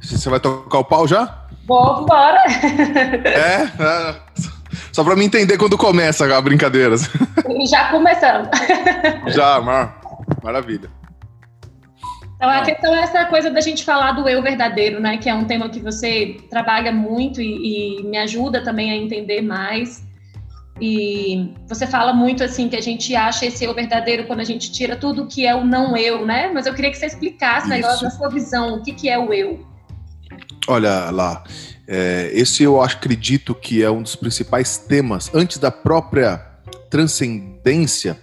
Você vai tocar o pau já? Vou, embora. É? é. Só para me entender quando começa a brincadeira. Já começando. Já, mar... maravilha. Então a questão é essa coisa da gente falar do eu verdadeiro, né? Que é um tema que você trabalha muito e, e me ajuda também a entender mais. E você fala muito assim que a gente acha esse eu verdadeiro quando a gente tira tudo que é o não eu, né? Mas eu queria que você explicasse melhor na sua visão o que, que é o eu. Olha lá, é, esse eu acredito que é um dos principais temas. Antes da própria transcendência,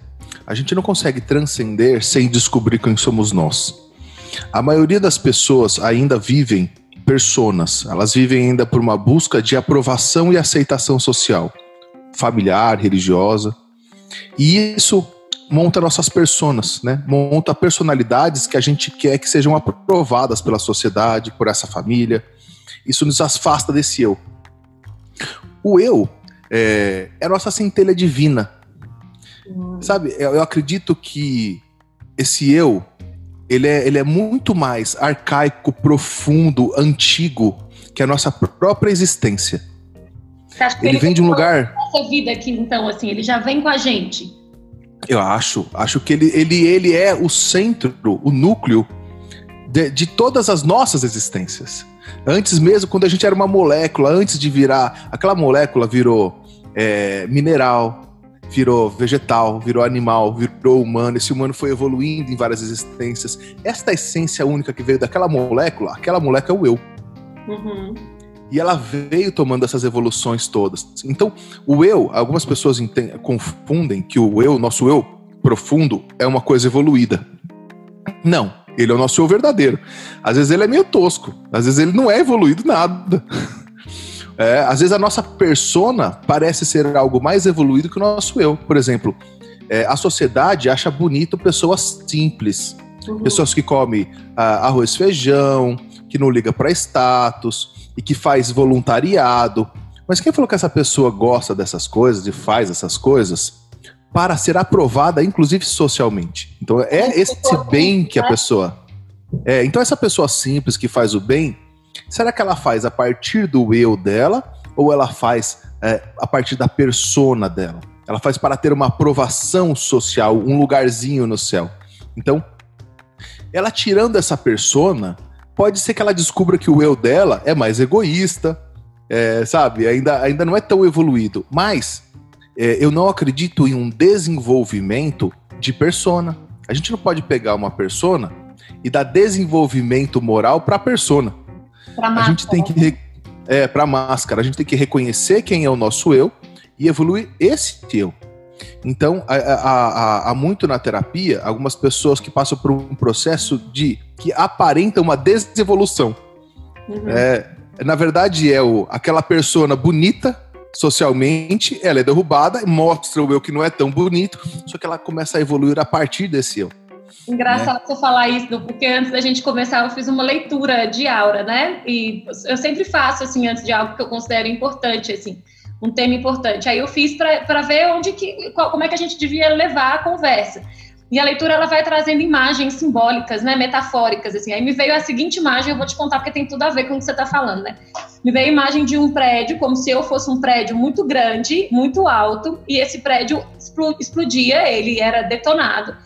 a gente não consegue transcender sem descobrir quem somos nós. A maioria das pessoas ainda vivem personas, elas vivem ainda por uma busca de aprovação e aceitação social familiar, religiosa. E isso monta nossas personas, né? Monta personalidades que a gente quer que sejam aprovadas pela sociedade, por essa família. Isso nos afasta desse eu. O eu é, é a nossa centelha divina. Sabe, eu, acredito que esse eu, ele é, ele é muito mais arcaico, profundo, antigo que a nossa própria existência. ele, ele vem de um lugar nossa vida aqui, então, assim, ele já vem com a gente? Eu acho. Acho que ele, ele, ele é o centro, o núcleo de, de todas as nossas existências. Antes mesmo, quando a gente era uma molécula, antes de virar. Aquela molécula virou é, mineral, virou vegetal, virou animal, virou humano. Esse humano foi evoluindo em várias existências. Esta essência única que veio daquela molécula, aquela molécula é o eu. Uhum. E ela veio tomando essas evoluções todas. Então, o eu, algumas pessoas confundem que o eu, nosso eu profundo, é uma coisa evoluída. Não, ele é o nosso eu verdadeiro. Às vezes ele é meio tosco, às vezes ele não é evoluído nada. É, às vezes a nossa persona parece ser algo mais evoluído que o nosso eu. Por exemplo, é, a sociedade acha bonito pessoas simples, uhum. pessoas que comem ah, arroz e feijão, que não liga para status, e que faz voluntariado. Mas quem falou que essa pessoa gosta dessas coisas e faz essas coisas para ser aprovada, inclusive socialmente? Então é esse bem que a pessoa. É, então essa pessoa simples que faz o bem, será que ela faz a partir do eu dela ou ela faz é, a partir da persona dela? Ela faz para ter uma aprovação social, um lugarzinho no céu. Então, ela tirando essa persona, pode ser que ela descubra que o eu dela é mais egoísta, é, sabe? Ainda, ainda não é tão evoluído. Mas é, eu não acredito em um desenvolvimento de persona. A gente não pode pegar uma persona e dar desenvolvimento moral para a persona. Pra a gente tem que é para máscara. A gente tem que reconhecer quem é o nosso eu e evoluir esse eu. Então, há, muito na terapia algumas pessoas que passam por um processo de que aparenta uma desevolução. Uhum. É, na verdade, é o, aquela persona bonita socialmente, ela é derrubada, mostra o eu que não é tão bonito, só que ela começa a evoluir a partir desse eu. Engraçado né? você falar isso, porque antes da gente começar eu fiz uma leitura de aura, né? E eu sempre faço assim antes de algo que eu considero importante, assim um tema importante. Aí eu fiz para ver onde que, qual, como é que a gente devia levar a conversa. E a leitura ela vai trazendo imagens simbólicas, né, metafóricas assim. Aí me veio a seguinte imagem, eu vou te contar porque tem tudo a ver com o que você está falando, né? Me veio a imagem de um prédio, como se eu fosse um prédio muito grande, muito alto, e esse prédio explodia, ele era detonado.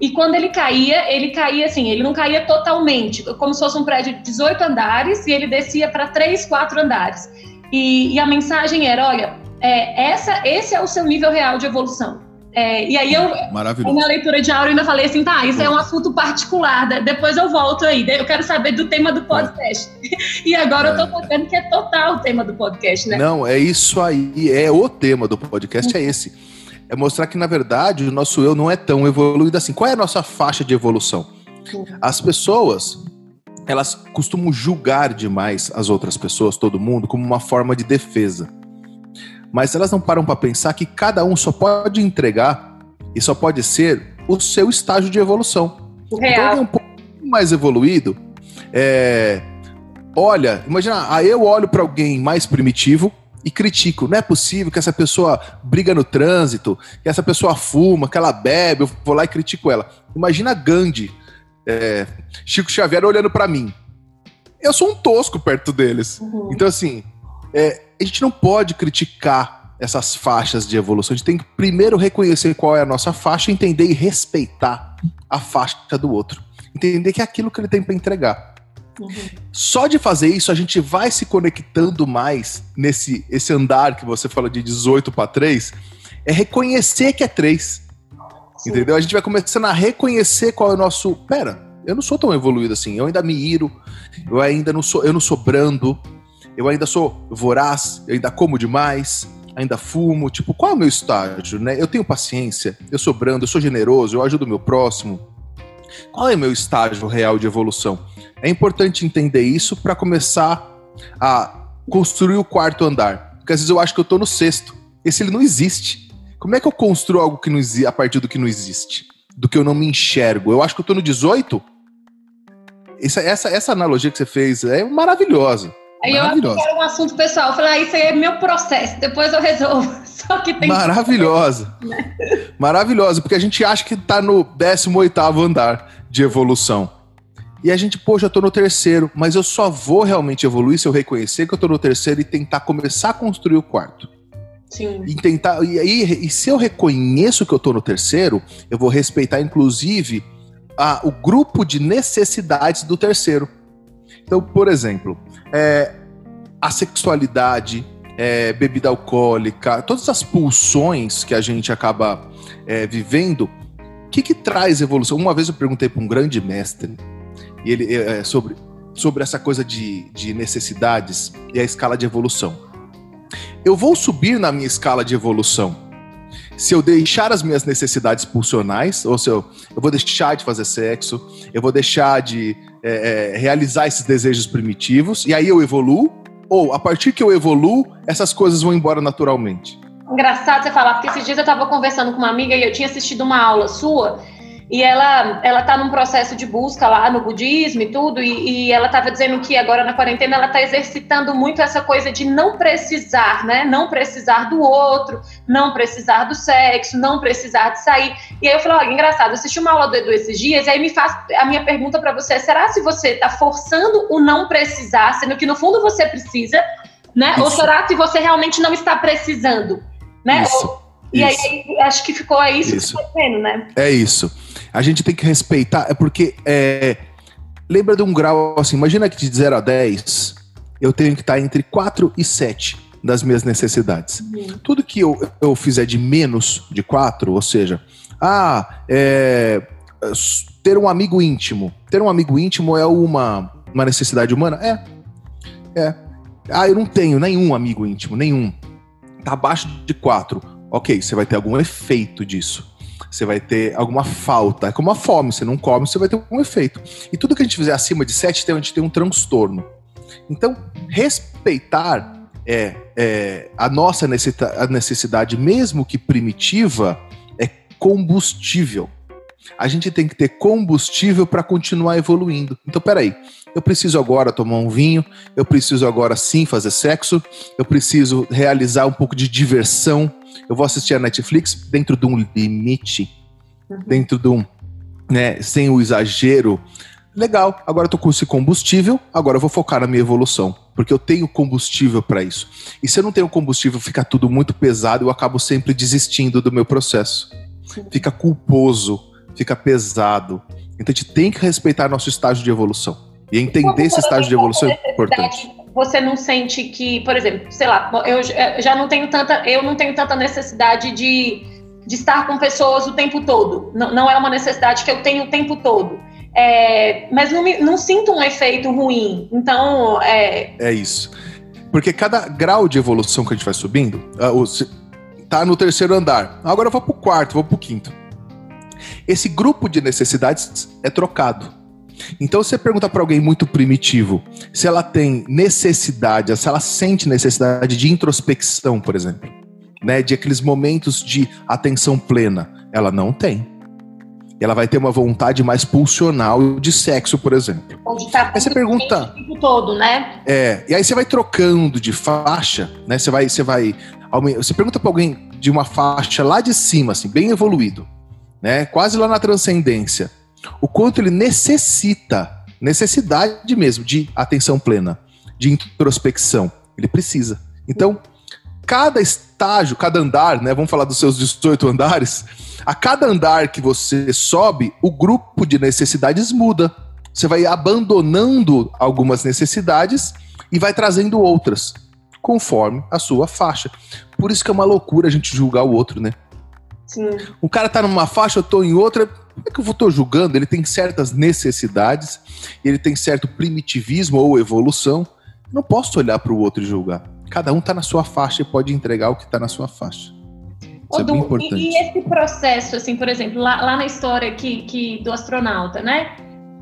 E quando ele caía, ele caía assim, ele não caía totalmente, como se fosse um prédio de 18 andares e ele descia para 3, 4 andares. E, e a mensagem era: olha, é, essa, esse é o seu nível real de evolução. É, e aí eu, na leitura de aula, ainda falei assim, tá, isso é um assunto particular, depois eu volto aí, eu quero saber do tema do podcast. E agora é. eu tô contando que é total o tema do podcast, né? Não, é isso aí, é o tema do podcast, é esse. É mostrar que, na verdade, o nosso eu não é tão evoluído assim. Qual é a nossa faixa de evolução? As pessoas elas costumam julgar demais as outras pessoas, todo mundo, como uma forma de defesa. Mas elas não param para pensar que cada um só pode entregar e só pode ser o seu estágio de evolução. Real. Então, um pouco mais evoluído, é, olha, imagina, aí eu olho para alguém mais primitivo e critico. Não é possível que essa pessoa briga no trânsito, que essa pessoa fuma, que ela bebe, eu vou lá e critico ela. Imagina Gandhi é, Chico Xavier olhando para mim. eu sou um tosco perto deles. Uhum. Então, assim, é, a gente não pode criticar essas faixas de evolução. A gente tem que primeiro reconhecer qual é a nossa faixa, entender e respeitar a faixa do outro. Entender que é aquilo que ele tem para entregar. Uhum. Só de fazer isso, a gente vai se conectando mais nesse esse andar que você fala de 18 para 3, é reconhecer que é 3. Sim. Entendeu? A gente vai começando a reconhecer qual é o nosso. Pera, eu não sou tão evoluído assim. Eu ainda me iro, eu ainda não sou, eu não sou brando, eu ainda sou voraz, eu ainda como demais, ainda fumo. Tipo, qual é o meu estágio, né? Eu tenho paciência, eu sou brando, eu sou generoso, eu ajudo o meu próximo. Qual é o meu estágio real de evolução? É importante entender isso para começar a construir o quarto andar. Porque às vezes eu acho que eu tô no sexto. Esse ele não existe. Como é que eu construo algo que não existe a partir do que não existe? Do que eu não me enxergo? Eu acho que eu tô no 18? Essa, essa, essa analogia que você fez é maravilhosa. Aí eu acho que era um assunto pessoal. Eu falei, ah, isso aí é meu processo, depois eu resolvo. Só que tem Maravilhosa. Que... Né? Maravilhosa, porque a gente acha que tá no 18 andar de evolução. E a gente, pô, já tô no terceiro, mas eu só vou realmente evoluir se eu reconhecer que eu tô no terceiro e tentar começar a construir o quarto. Sim. E tentar. E, aí, e se eu reconheço que eu tô no terceiro, eu vou respeitar, inclusive, a, o grupo de necessidades do terceiro. Então, por exemplo, é, a sexualidade, é, bebida alcoólica, todas as pulsões que a gente acaba é, vivendo, o que, que traz evolução? Uma vez eu perguntei para um grande mestre, e ele é, é, sobre, sobre essa coisa de, de necessidades e a escala de evolução. Eu vou subir na minha escala de evolução se eu deixar as minhas necessidades pulsionais, ou se eu, eu vou deixar de fazer sexo, eu vou deixar de é, é, realizar esses desejos primitivos, e aí eu evoluo, ou a partir que eu evoluo, essas coisas vão embora naturalmente? Engraçado você falar, porque esses dias eu estava conversando com uma amiga e eu tinha assistido uma aula sua, e ela ela está num processo de busca lá no budismo e tudo, e, e ela estava dizendo que agora na quarentena ela está exercitando muito essa coisa de não precisar, né? Não precisar do outro, não precisar do sexo, não precisar de sair. E aí eu falei, olha, engraçado, eu assisti uma aula do Edu esses dias, e aí me faz a minha pergunta para você, será se você está forçando o não precisar, sendo que no fundo você precisa, né? Isso. Ou será que você realmente não está precisando, né? Isso. Ou, e aí acho que ficou é isso, isso. que você tá vendo, né? É isso a gente tem que respeitar, é porque é, lembra de um grau assim, imagina que de 0 a 10 eu tenho que estar entre 4 e 7 das minhas necessidades. Uhum. Tudo que eu, eu fizer de menos de 4, ou seja, ah, é, ter um amigo íntimo. Ter um amigo íntimo é uma, uma necessidade humana? É. É. Ah, eu não tenho nenhum amigo íntimo, nenhum. Tá abaixo de 4. Ok, você vai ter algum efeito disso você vai ter alguma falta. É como a fome, você não come, você vai ter um efeito. E tudo que a gente fizer acima de 7, a gente tem um transtorno. Então, respeitar é, é a nossa necessidade, mesmo que primitiva, é combustível. A gente tem que ter combustível para continuar evoluindo. Então, peraí, eu preciso agora tomar um vinho, eu preciso agora sim fazer sexo, eu preciso realizar um pouco de diversão, eu vou assistir a Netflix dentro de um limite, uhum. dentro de um, né, sem o exagero. Legal, agora eu tô com esse combustível, agora eu vou focar na minha evolução, porque eu tenho combustível para isso. E se eu não tenho combustível, fica tudo muito pesado, eu acabo sempre desistindo do meu processo. Fica culposo, fica pesado. Então a gente tem que respeitar nosso estágio de evolução. E entender esse estágio de evolução é importante. Você não sente que, por exemplo, sei lá, eu já não tenho tanta, eu não tenho tanta necessidade de, de estar com pessoas o tempo todo. Não, não é uma necessidade que eu tenho o tempo todo. É, mas não, me, não sinto um efeito ruim. Então, é. É isso. Porque cada grau de evolução que a gente vai subindo, uh, tá no terceiro andar. Agora eu vou pro quarto, vou pro quinto. Esse grupo de necessidades é trocado. Então, você pergunta para alguém muito primitivo se ela tem necessidade, se ela sente necessidade de introspecção, por exemplo, né, de aqueles momentos de atenção plena, ela não tem. Ela vai ter uma vontade mais pulsional de sexo, por exemplo. Onde tá aí você pergunta o tempo todo, né? É, e aí você vai trocando de faixa, né? Você vai, você vai, você pergunta para alguém de uma faixa lá de cima, assim, bem evoluído, né? Quase lá na transcendência o quanto ele necessita necessidade mesmo de atenção plena, de introspecção. Ele precisa. Então, cada estágio, cada andar, né? Vamos falar dos seus 18 andares. A cada andar que você sobe, o grupo de necessidades muda. Você vai abandonando algumas necessidades e vai trazendo outras, conforme a sua faixa. Por isso que é uma loucura a gente julgar o outro, né? Sim. O cara tá numa faixa, eu tô em outra. Como é que eu tô julgando? Ele tem certas necessidades, ele tem certo primitivismo ou evolução. Não posso olhar para o outro e julgar. Cada um tá na sua faixa e pode entregar o que tá na sua faixa. Isso é bem importante. E, e, esse processo, assim, por exemplo, lá, lá na história que, que, do astronauta, né?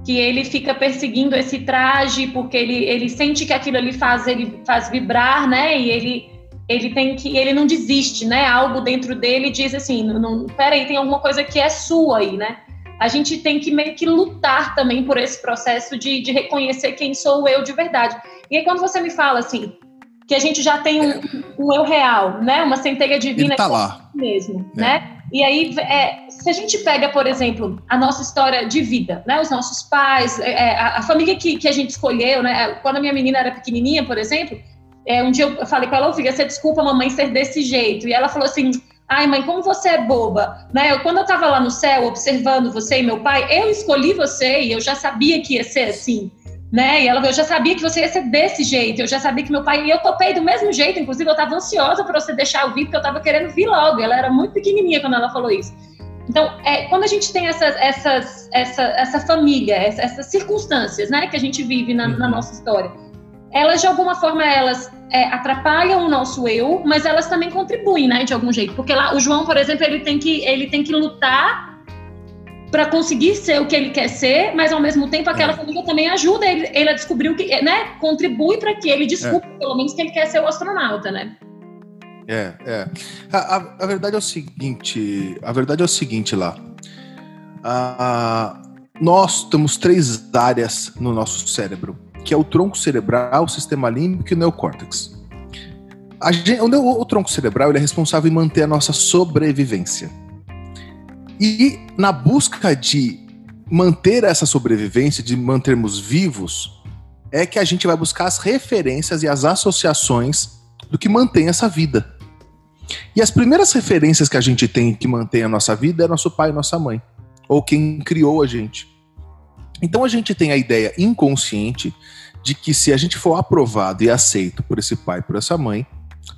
Que ele fica perseguindo esse traje porque ele, ele sente que aquilo ali faz ele faz vibrar, né? E ele ele tem que ele não desiste, né? Algo dentro dele diz assim, não, não peraí, tem alguma coisa que é sua aí, né? A gente tem que meio que lutar também por esse processo de, de reconhecer quem sou eu de verdade. E aí quando você me fala assim, que a gente já tem um, um eu real, né? Uma centelha divina Ele tá lá. mesmo, é. né? E aí, é, se a gente pega, por exemplo, a nossa história de vida, né? Os nossos pais, é, é a, a, família que, que a gente escolheu, né? Quando a minha menina era pequenininha, por exemplo, é, um dia eu falei com ela, filha, você desculpa a mamãe ser desse jeito. E ela falou assim, ai mãe, como você é boba. Né? Eu, quando eu estava lá no céu, observando você e meu pai, eu escolhi você e eu já sabia que ia ser assim. Né? E ela, eu já sabia que você ia ser desse jeito, eu já sabia que meu pai, e eu topei do mesmo jeito, inclusive eu estava ansiosa para você deixar eu vir, porque eu estava querendo vir logo, ela era muito pequenininha quando ela falou isso. Então, é, quando a gente tem essas, essas, essa, essa família, essa, essas circunstâncias né, que a gente vive na, na nossa história, elas de alguma forma elas é, atrapalham o nosso eu, mas elas também contribuem, né, de algum jeito. Porque lá o João, por exemplo, ele tem que ele tem que lutar para conseguir ser o que ele quer ser, mas ao mesmo tempo aquela é. família também ajuda ele, ele a descobrir o que, né, contribui para que ele descubra é. pelo menos que ele quer ser o astronauta, né? É, é. A, a, a, verdade é o seguinte, a verdade é o seguinte lá. nós temos três áreas no nosso cérebro que é o tronco cerebral, o sistema límbico e o neocórtex. Gente, o, o, tronco cerebral é responsável em manter a nossa sobrevivência. E na busca de manter essa sobrevivência, de mantermos vivos, é que a gente vai buscar as referências e as associações do que mantém essa vida. E as primeiras referências que a gente tem que mantém a nossa vida é nosso pai e nossa mãe, ou quem criou a gente. Então a gente tem a ideia inconsciente de que se a gente for aprovado e aceito por esse pai, por essa mãe,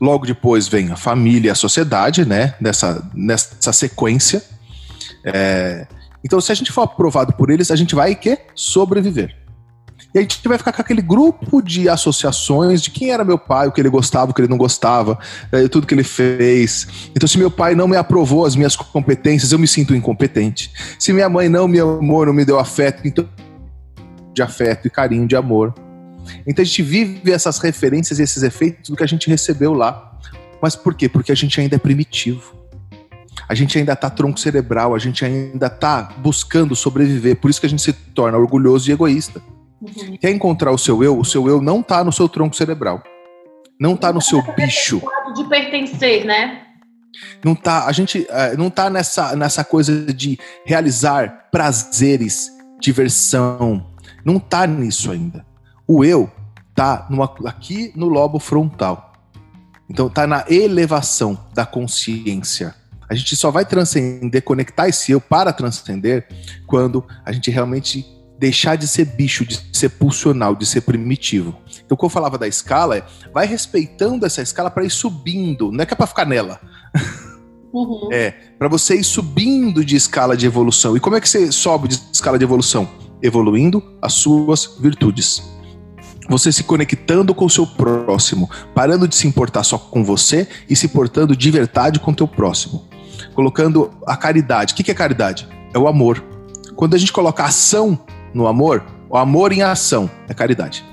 logo depois vem a família e a sociedade, né? Nessa, nessa sequência. É, então, se a gente for aprovado por eles, a gente vai que sobreviver. E a gente vai ficar com aquele grupo de associações de quem era meu pai, o que ele gostava, o que ele não gostava, é, tudo que ele fez. Então, se meu pai não me aprovou as minhas competências, eu me sinto incompetente. Se minha mãe não me amou, não me deu afeto, então de afeto e carinho, de amor. Então a gente vive essas referências e esses efeitos do que a gente recebeu lá. Mas por quê? Porque a gente ainda é primitivo. A gente ainda está tronco cerebral, a gente ainda está buscando sobreviver. Por isso que a gente se torna orgulhoso e egoísta. Uhum. Quer encontrar o seu eu? O seu eu não está no seu tronco cerebral. Não está no seu bicho. De pertencer, né? Não tá, a gente uh, não tá nessa, nessa coisa de realizar prazeres, diversão. Não tá nisso ainda. O eu tá numa, aqui no lobo frontal. Então tá na elevação da consciência. A gente só vai transcender, conectar esse eu para transcender quando a gente realmente deixar de ser bicho, de ser pulsional, de ser primitivo. Então, quando eu falava da escala, é vai respeitando essa escala para ir subindo, não é que é para ficar nela. Uhum. É, para você ir subindo de escala de evolução. E como é que você sobe de escala de evolução? Evoluindo as suas virtudes. Você se conectando com o seu próximo, parando de se importar só com você e se portando de verdade com o teu próximo. Colocando a caridade. O que é caridade? É o amor. Quando a gente coloca ação no amor, o amor em ação é caridade.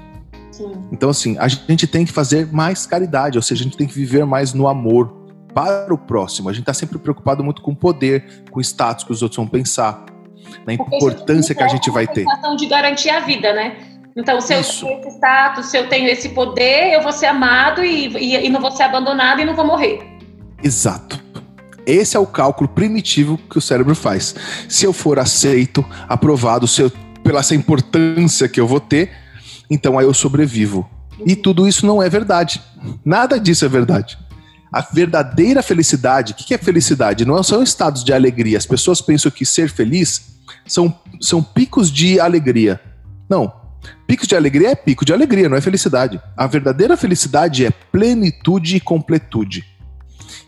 Sim. Então, assim, a gente tem que fazer mais caridade, ou seja, a gente tem que viver mais no amor para o próximo. A gente está sempre preocupado muito com o poder, com o status que os outros vão pensar, na importância que a gente vai ter. A de garantir a vida, né? Então, se eu tenho esse status, se eu tenho esse poder, eu vou ser amado e, e, e não vou ser abandonado e não vou morrer. Exato. Esse é o cálculo primitivo que o cérebro faz. Se eu for aceito, aprovado, se eu pela essa importância que eu vou ter, então aí eu sobrevivo. E tudo isso não é verdade. Nada disso é verdade. A verdadeira felicidade, o que é felicidade? Não são estados de alegria. As pessoas pensam que ser feliz são, são picos de alegria. Não. Picos de alegria é pico de alegria, não é felicidade. A verdadeira felicidade é plenitude e completude.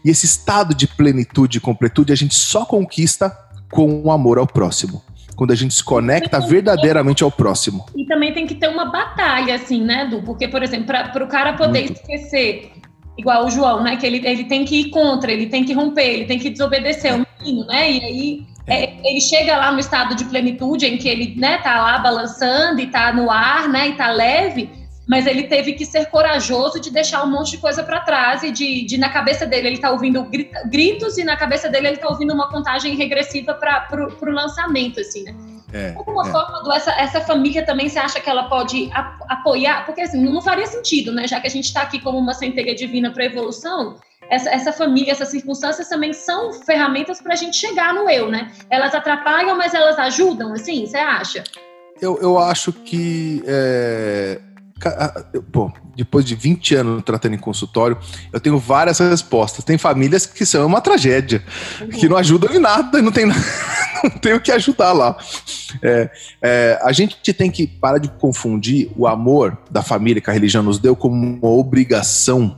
E esse estado de plenitude e completude a gente só conquista com o amor ao próximo. Quando a gente se conecta verdadeiramente ao próximo. E também tem que ter uma batalha, assim, né, Du? Porque, por exemplo, para o cara poder Muito. esquecer, igual o João, né? Que ele, ele tem que ir contra, ele tem que romper, ele tem que desobedecer o menino, né? E aí é, ele chega lá no estado de plenitude em que ele, né, tá lá balançando e tá no ar, né, e tá leve mas ele teve que ser corajoso de deixar um monte de coisa para trás e de, de, na cabeça dele ele tá ouvindo gritos e na cabeça dele ele tá ouvindo uma contagem regressiva para o lançamento, assim, né? É, Alguma é. forma, do, essa, essa família também você acha que ela pode apoiar? Porque assim, não faria sentido, né? Já que a gente está aqui como uma centelha divina para evolução, essa, essa família, essas circunstâncias também são ferramentas para a gente chegar no eu, né? Elas atrapalham, mas elas ajudam, assim, você acha? Eu, eu acho que é, Pô, depois de 20 anos tratando em consultório, eu tenho várias respostas. Tem famílias que são uma tragédia, uhum. que não ajudam em nada, não tem, não tem o que ajudar lá. É, é, a gente tem que parar de confundir o amor da família que a religião nos deu como uma obrigação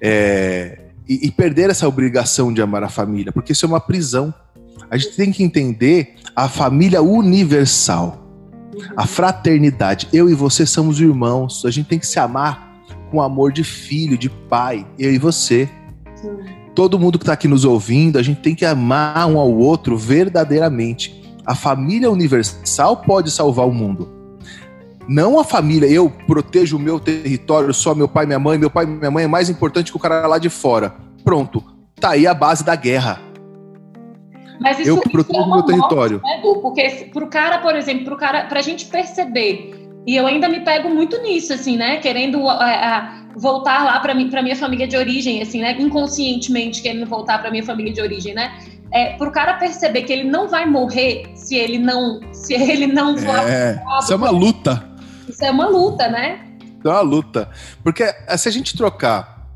é, e, e perder essa obrigação de amar a família, porque isso é uma prisão. A gente tem que entender a família universal a fraternidade. Eu e você somos irmãos. A gente tem que se amar com amor de filho, de pai. Eu e você. Sim. Todo mundo que está aqui nos ouvindo, a gente tem que amar um ao outro verdadeiramente. A família universal pode salvar o mundo. Não a família, eu protejo o meu território, só meu pai e minha mãe, meu pai e minha mãe é mais importante que o cara lá de fora. Pronto, tá aí a base da guerra. Mas isso, eu protejo é meu território. Morte, né, Edu? Porque pro cara, por exemplo, pro cara, pra gente perceber, e eu ainda me pego muito nisso, assim, né? Querendo voltar lá para mim, para minha família de origem, assim, né? Inconscientemente querendo voltar para minha família de origem, né? É, pro cara perceber que ele não vai morrer se ele não, se ele não. É, isso é uma luta. Isso é uma luta, né? É uma luta, porque se a gente trocar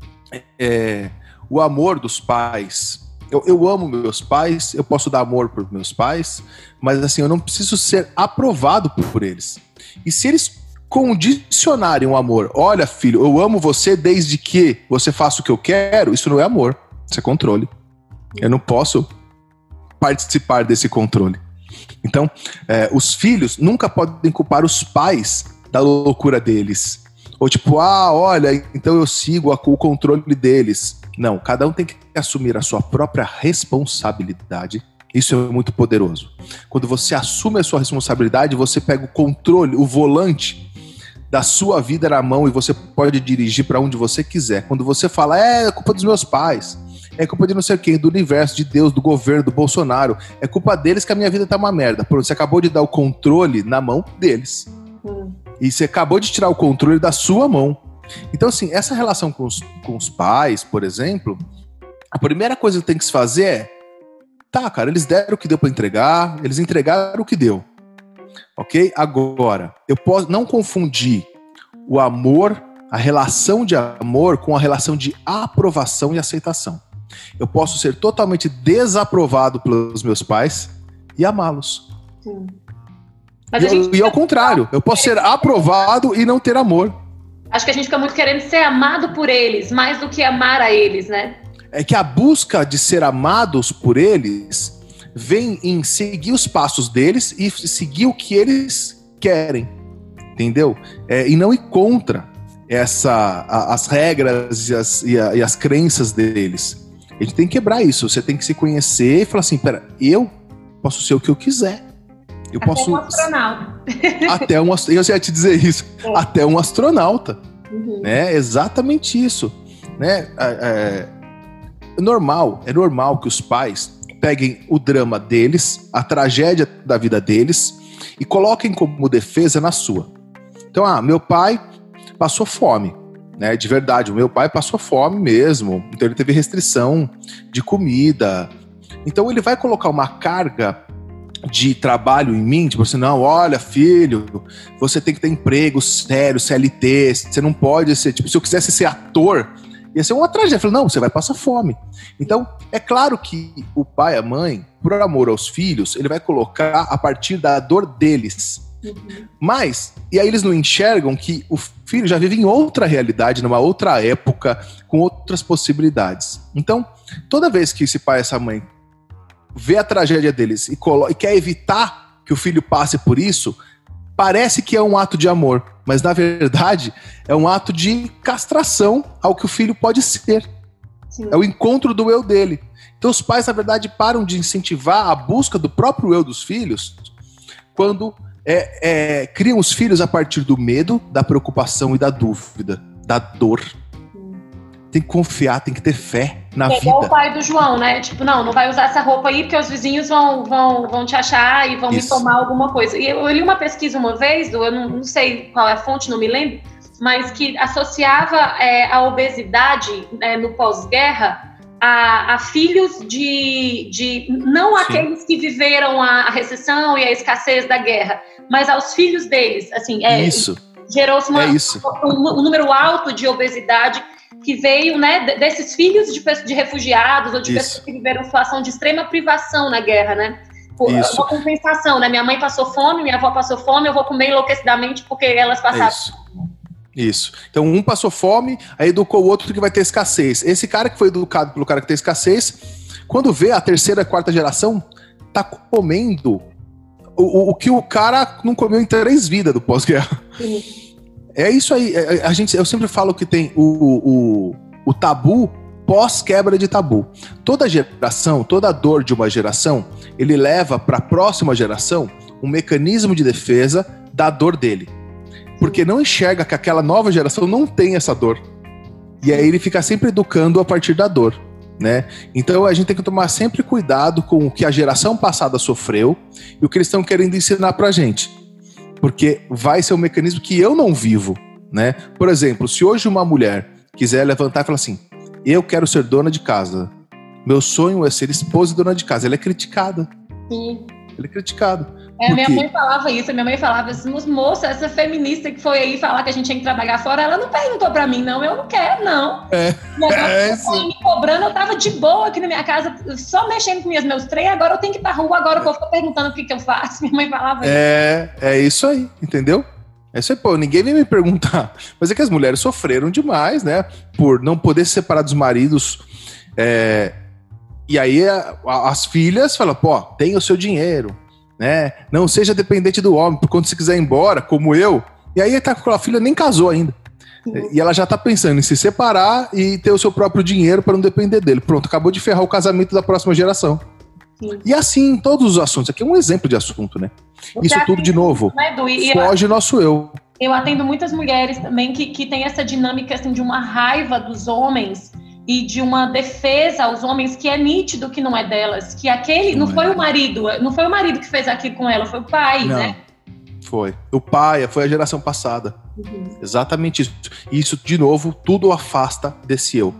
é, o amor dos pais eu, eu amo meus pais, eu posso dar amor para meus pais, mas assim, eu não preciso ser aprovado por eles. E se eles condicionarem o amor, olha, filho, eu amo você desde que você faça o que eu quero, isso não é amor, isso é controle. Eu não posso participar desse controle. Então, é, os filhos nunca podem culpar os pais da loucura deles. Ou tipo, ah, olha, então eu sigo o controle deles. Não, cada um tem que assumir a sua própria responsabilidade. Isso é muito poderoso. Quando você assume a sua responsabilidade, você pega o controle, o volante da sua vida na mão e você pode dirigir para onde você quiser. Quando você fala, é, é culpa dos meus pais, é culpa de não sei quem, do universo, de Deus, do governo, do Bolsonaro, é culpa deles que a minha vida tá uma merda. Pronto, você acabou de dar o controle na mão deles. Hum. E você acabou de tirar o controle da sua mão. Então, assim, essa relação com os, com os pais, por exemplo, a primeira coisa que tem que se fazer é: tá, cara, eles deram o que deu para entregar, eles entregaram o que deu. Ok? Agora, eu posso não confundir o amor, a relação de amor, com a relação de aprovação e aceitação. Eu posso ser totalmente desaprovado pelos meus pais e amá-los. E, e ao contrário, eu posso ser aprovado e não ter amor. Acho que a gente fica muito querendo ser amado por eles, mais do que amar a eles, né? É que a busca de ser amados por eles vem em seguir os passos deles e seguir o que eles querem, entendeu? É, e não ir contra essa, a, as regras e as, e, a, e as crenças deles. A gente tem que quebrar isso. Você tem que se conhecer e falar assim: pera, eu posso ser o que eu quiser. Eu até posso. Um astronauta. Até um Eu ia te dizer isso. É. Até um astronauta. Uhum. Né? Exatamente isso. Né? É, é normal, é normal que os pais peguem o drama deles, a tragédia da vida deles e coloquem como defesa na sua. Então, ah, meu pai passou fome, né? De verdade, o meu pai passou fome mesmo. Então ele teve restrição de comida. Então ele vai colocar uma carga de trabalho em mim, tipo assim, não, olha, filho, você tem que ter emprego sério, CLT, você não pode ser, tipo, se eu quisesse ser ator, ia ser uma tragédia. Eu falei, não, você vai passar fome. Então, é claro que o pai, a mãe, por amor aos filhos, ele vai colocar a partir da dor deles. Mas, e aí eles não enxergam que o filho já vive em outra realidade, numa outra época, com outras possibilidades. Então, toda vez que esse pai essa mãe vê a tragédia deles e, e quer evitar que o filho passe por isso, parece que é um ato de amor, mas na verdade é um ato de castração ao que o filho pode ser. Sim. É o encontro do eu dele. Então os pais, na verdade, param de incentivar a busca do próprio eu dos filhos quando é, é, criam os filhos a partir do medo, da preocupação e da dúvida, da dor. Tem que confiar, tem que ter fé na é vida. igual o pai do João, né? Tipo, não, não vai usar essa roupa aí porque os vizinhos vão, vão, vão te achar e vão Isso. me tomar alguma coisa. E eu, eu li uma pesquisa uma vez, eu não, não, sei qual é a fonte, não me lembro, mas que associava é, a obesidade é, no pós-guerra a, a, filhos de, de não Sim. aqueles que viveram a, a, recessão e a escassez da guerra, mas aos filhos deles. Assim, é, isso. Gerou-se é um, um número alto de obesidade que veio né, desses filhos de, de refugiados ou de Isso. pessoas que viveram situação de extrema privação na guerra, né? Por, Isso. Uma compensação, né? Minha mãe passou fome, minha avó passou fome, eu vou comer enlouquecidamente porque elas passaram. Isso. Isso. Então, um passou fome, aí educou o outro que vai ter escassez. Esse cara que foi educado pelo cara que tem escassez, quando vê a terceira, quarta geração, tá comendo o, o, o que o cara não comeu em três vidas do pós-guerra. É isso aí. É, é, a gente, eu sempre falo que tem o, o, o tabu pós-quebra de tabu. Toda geração, toda dor de uma geração, ele leva para a próxima geração um mecanismo de defesa da dor dele. Porque não enxerga que aquela nova geração não tem essa dor. E aí ele fica sempre educando a partir da dor. Né? Então a gente tem que tomar sempre cuidado com o que a geração passada sofreu e o que eles estão querendo ensinar pra gente porque vai ser um mecanismo que eu não vivo, né? Por exemplo, se hoje uma mulher quiser levantar e falar assim: "Eu quero ser dona de casa. Meu sonho é ser esposa e dona de casa". Ela é criticada. Sim. Ela é criticada. É, minha mãe falava isso, minha mãe falava assim, moça, essa feminista que foi aí falar que a gente tinha que trabalhar fora, ela não perguntou pra mim, não, eu não quero, não. É, é foi me cobrando, eu tava de boa aqui na minha casa, só mexendo com minhas, meus três, agora eu tenho que ir pra rua, agora o povo fica perguntando o que, que eu faço. Minha mãe falava isso. É, é isso aí, entendeu? É isso aí, pô, ninguém vem me perguntar. Mas é que as mulheres sofreram demais, né? Por não poder se separar dos maridos. É... E aí a, a, as filhas falam, pô, tem o seu dinheiro, né? Não seja dependente do homem, porque quando você quiser ir embora, como eu, e aí tá com a filha nem casou ainda. Uhum. E ela já tá pensando em se separar e ter o seu próprio dinheiro para não depender dele. Pronto, acabou de ferrar o casamento da próxima geração. Sim. E assim, em todos os assuntos. Aqui é um exemplo de assunto, né? Isso tudo, de novo, né, foge eu, nosso eu. Eu atendo muitas mulheres também que, que têm essa dinâmica assim, de uma raiva dos homens e de uma defesa aos homens que é nítido que não é delas, que aquele não, não foi é. o marido, não foi o marido que fez aquilo com ela, foi o pai, não. né? Foi. O pai, foi a geração passada. Uhum. Exatamente isso. E isso, de novo, tudo afasta desse eu.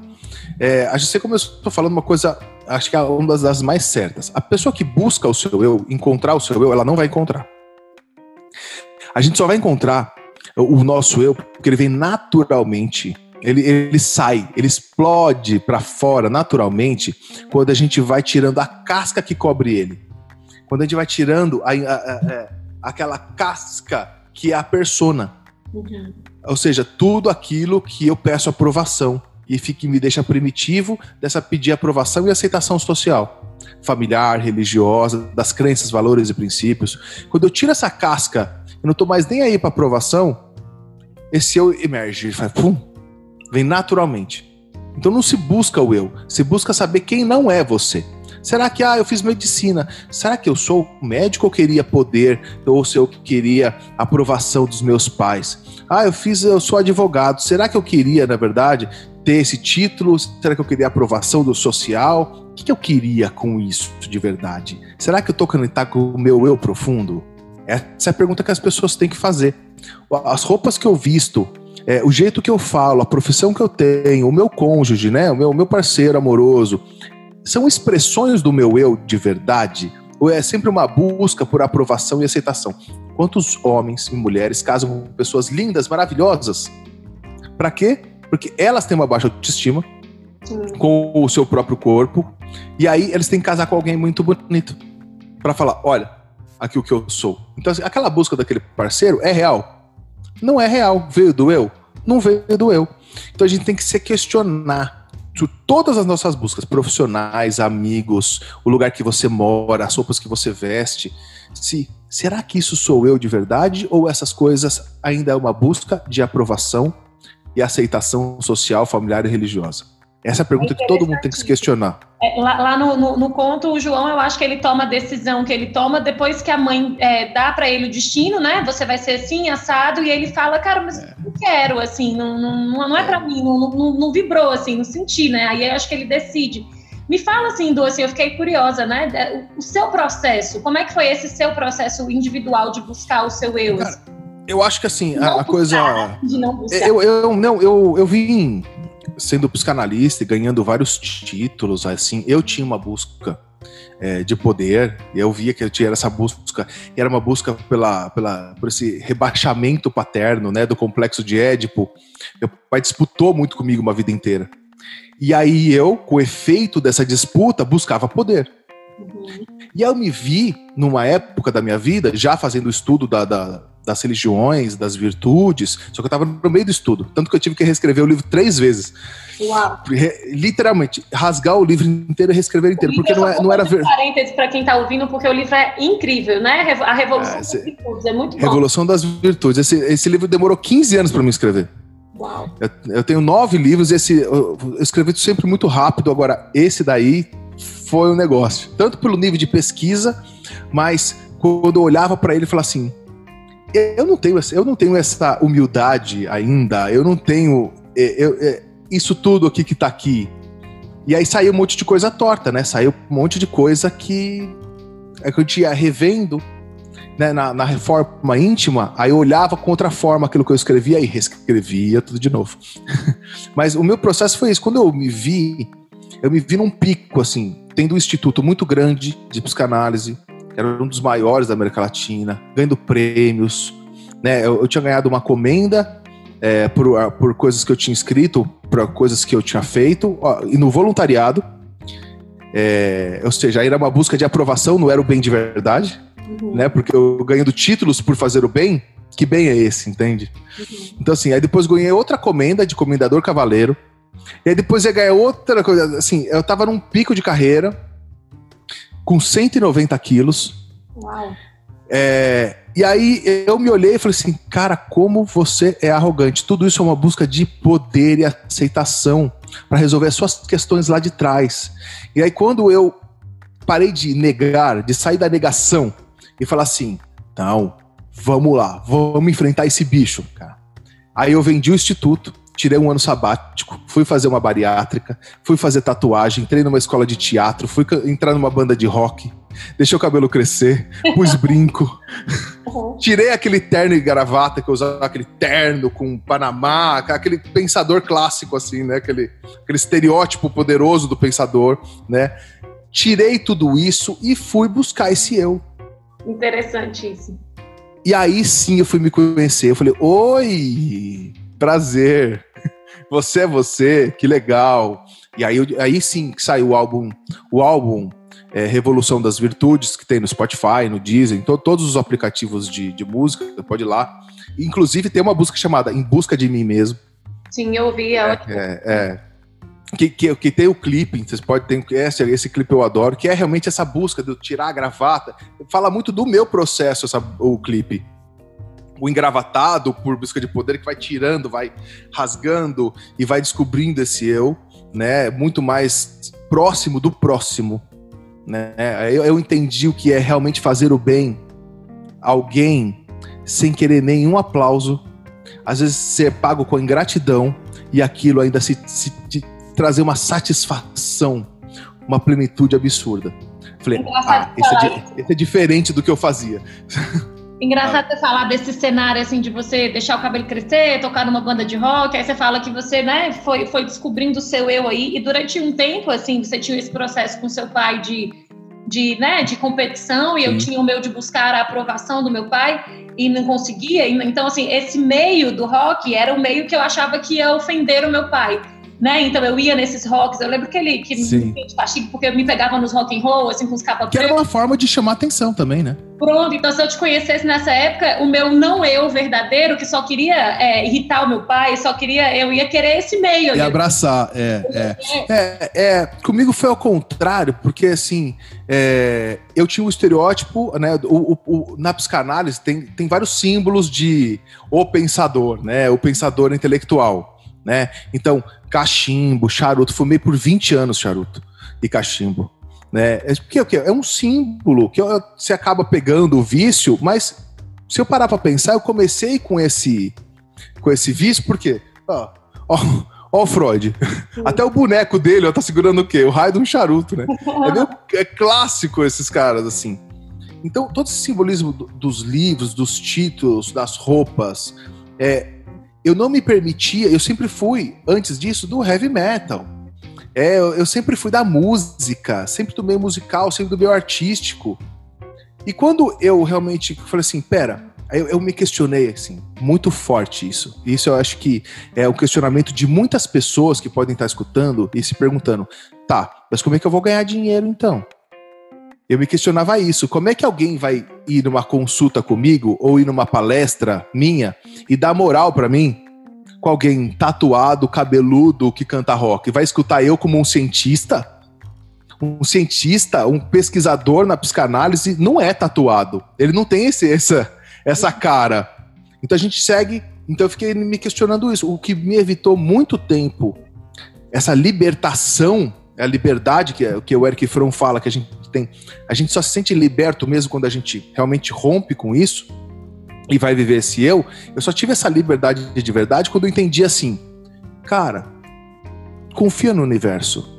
É, a gente começou falando uma coisa, acho que é uma das mais certas. A pessoa que busca o seu eu, encontrar o seu eu, ela não vai encontrar. A gente só vai encontrar o nosso eu porque ele vem naturalmente ele, ele sai, ele explode para fora naturalmente quando a gente vai tirando a casca que cobre ele. Quando a gente vai tirando a, a, a, é, aquela casca que é a persona. Uhum. Ou seja, tudo aquilo que eu peço aprovação e que me deixa primitivo dessa pedir aprovação e aceitação social, familiar, religiosa, das crenças, valores e princípios. Quando eu tiro essa casca, eu não estou mais nem aí para aprovação, esse eu emerge, ele faz pum, vem naturalmente. Então não se busca o eu, se busca saber quem não é você. Será que ah, eu fiz medicina? Será que eu sou médico ou queria poder ou se eu queria aprovação dos meus pais? Ah, eu fiz, eu sou advogado. Será que eu queria, na verdade, ter esse título? Será que eu queria aprovação do social? O que, eu queria com isso de verdade? Será que eu estou conectado com o meu eu profundo? Essa é a pergunta que as pessoas têm que fazer. As roupas que eu visto, é, o jeito que eu falo, a profissão que eu tenho, o meu cônjuge, né, o meu, meu parceiro amoroso, são expressões do meu eu de verdade? ou é sempre uma busca por aprovação e aceitação? Quantos homens e mulheres casam com pessoas lindas, maravilhosas? Para quê? Porque elas têm uma baixa autoestima com o seu próprio corpo, e aí eles têm que casar com alguém muito bonito para falar, olha, aqui o que eu sou. Então, assim, aquela busca daquele parceiro é real? Não é real. Veio do eu? Não veio do eu. Então a gente tem que se questionar todas as nossas buscas, profissionais, amigos, o lugar que você mora, as roupas que você veste, se será que isso sou eu de verdade ou essas coisas ainda é uma busca de aprovação e aceitação social, familiar e religiosa? Essa é a pergunta que todo mundo tem que se questionar. É, lá, lá no, no, no, conto, o João, eu acho que ele toma a decisão que ele toma depois que a mãe é, dá para ele o destino, né? Você vai ser assim, assado, e ele fala, cara, mas é. não quero, assim, não, não, não é, é. para mim, não, não, não, vibrou, assim, não senti, né? Aí eu acho que ele decide. Me fala assim, Du, assim, eu fiquei curiosa, né? O seu processo, como é que foi esse seu processo individual de buscar o seu eu? Cara, eu acho que assim, a, a, coisa. De não buscar. Eu, eu, não, eu, eu vim sendo psicanalista e ganhando vários títulos, assim, eu tinha uma busca é, de poder, eu via que eu tinha essa busca, e era uma busca pela, pela, por esse rebaixamento paterno, né, do complexo de Édipo. Meu pai disputou muito comigo uma vida inteira. E aí eu, com o efeito dessa disputa, buscava poder. Uhum. E eu me vi, numa época da minha vida, já fazendo o estudo da, da das religiões, das virtudes, só que eu estava no meio do estudo, tanto que eu tive que reescrever o livro três vezes. Uau. Literalmente, rasgar o livro inteiro e reescrever inteiro, porque não, é, não era ver... parênteses para quem está ouvindo, porque o livro é incrível, né? A Revolução é, das Virtudes, é muito bom. Revolução das Virtudes. Esse, esse livro demorou 15 anos para me escrever. Uau. Eu, eu, tenho nove livros, esse eu, eu escrevi sempre muito rápido, agora esse daí foi um negócio. Tanto pelo nível de pesquisa, mas quando eu olhava para ele, eu falava assim, eu não tenho, eu não tenho essa humildade ainda, eu não tenho eu, eu, isso tudo aqui que tá aqui. E aí saiu um monte de coisa torta, né? Saiu um monte de coisa que, é que eu tinha revendo né, na, na, reforma íntima, aí eu olhava com outra forma aquilo que eu escrevia e reescrevia tudo de novo. Mas o meu processo foi isso. Quando eu me vi, eu me vi num pico, assim, tendo um instituto muito grande de psicanálise, era um dos maiores da América Latina, ganhando prêmios. Né? Eu, eu tinha ganhado uma comenda é, por, por coisas que eu tinha escrito, por coisas que eu tinha feito, ó, e no voluntariado. É, ou seja, era uma busca de aprovação, não era o bem de verdade, uhum. né? Porque eu ganhando títulos por fazer o bem, que bem é esse, entende? Uhum. Então, assim, aí depois ganhei outra comenda de comendador cavaleiro. E aí depois ia ganhar outra coisa. Assim, eu tava num pico de carreira com 190 quilos. Uau. É, e aí eu me olhei e falei assim, cara, como você é arrogante. Tudo isso é uma busca de poder e aceitação para resolver as suas questões lá de trás. E aí quando eu parei de negar, de sair da negação e falar assim, não, vamos lá, vamos enfrentar esse bicho, cara. Aí eu vendi o instituto, tirei um ano sabático, fui fazer uma bariátrica, fui fazer tatuagem, entrei numa escola de teatro, fui entrar numa banda de rock, deixei o cabelo crescer, pus brinco, uhum. tirei aquele terno e gravata que eu usava, aquele terno com Panamá, aquele pensador clássico, assim, né? Aquele, aquele estereótipo poderoso do pensador, né? Tirei tudo isso e fui buscar esse eu. Interessante isso. E aí sim eu fui me conhecer. Eu falei, oi, prazer. Você é você, que legal. E aí, aí sim saiu o álbum, o álbum é, Revolução das Virtudes, que tem no Spotify, no Deezer, em to todos os aplicativos de, de música, pode ir lá. Inclusive tem uma busca chamada Em Busca de Mim Mesmo. Sim, eu ouvi. É, é, é, que, que, que, tem o clipe, vocês podem ter esse, esse clipe eu adoro, que é realmente essa busca de tirar a gravata. Fala muito do meu processo, essa, o clipe o engravatado por busca de poder que vai tirando, vai rasgando e vai descobrindo esse eu, né? Muito mais próximo do próximo, né? Eu, eu entendi o que é realmente fazer o bem a alguém sem querer nenhum aplauso, às vezes ser pago com ingratidão e aquilo ainda se, se trazer uma satisfação, uma plenitude absurda. Falei, ah, esse é, esse é diferente do que eu fazia. Engraçado você falar desse cenário assim de você deixar o cabelo crescer, tocar numa banda de rock, aí você fala que você, né, foi, foi descobrindo o seu eu aí, e durante um tempo, assim, você tinha esse processo com seu pai de de, né, de competição e Sim. eu tinha o meu de buscar a aprovação do meu pai e não conseguia. Então, assim, esse meio do rock era o meio que eu achava que ia ofender o meu pai né? Então eu ia nesses rocks, eu lembro que ele que Sim. me porque eu me pegava nos rock and roll, assim, com os capas Que era uma forma de chamar atenção também, né? Pronto, então se eu te conhecesse nessa época, o meu não eu verdadeiro, que só queria é, irritar o meu pai, só queria, eu ia querer esse meio. E abraçar, é, é. é, é. Comigo foi ao contrário, porque assim, é, eu tinha um estereótipo, né? O, o, o, na psicanálise tem, tem vários símbolos de o pensador, né? O pensador intelectual né? Então, cachimbo, charuto, fumei por 20 anos charuto e cachimbo, né? É, porque é um símbolo que você acaba pegando o vício, mas se eu parar para pensar, eu comecei com esse com esse vício porque, ó, ó, ó o Freud, até o boneco dele, ó, tá segurando o quê? O raio de um charuto, né? É, meio, é clássico esses caras assim. Então, todo esse simbolismo dos livros, dos títulos, das roupas, é, eu não me permitia, eu sempre fui, antes disso, do heavy metal. É, eu, sempre fui da música, sempre do meio musical, sempre do meio artístico. E quando eu realmente falei assim, pera, eu, eu, me questionei, assim, muito forte isso. Isso eu acho que é o questionamento de muitas pessoas que podem estar escutando e se perguntando: tá, mas como é que eu vou ganhar dinheiro então? Eu me questionava isso. Como é que alguém vai ir numa consulta comigo ou ir numa palestra minha e dar moral para mim com alguém tatuado, cabeludo, que canta rock? Vai escutar eu como um cientista? Um cientista, um pesquisador na psicanálise não é tatuado. Ele não tem esse, essa, essa cara. Então a gente segue. Então eu fiquei me questionando isso. O que me evitou muito tempo essa libertação, a liberdade que, que o Eric Fromm fala que a gente tem. A gente só se sente liberto mesmo quando a gente realmente rompe com isso e vai viver esse eu. Eu só tive essa liberdade de verdade quando eu entendi assim, cara, confia no universo.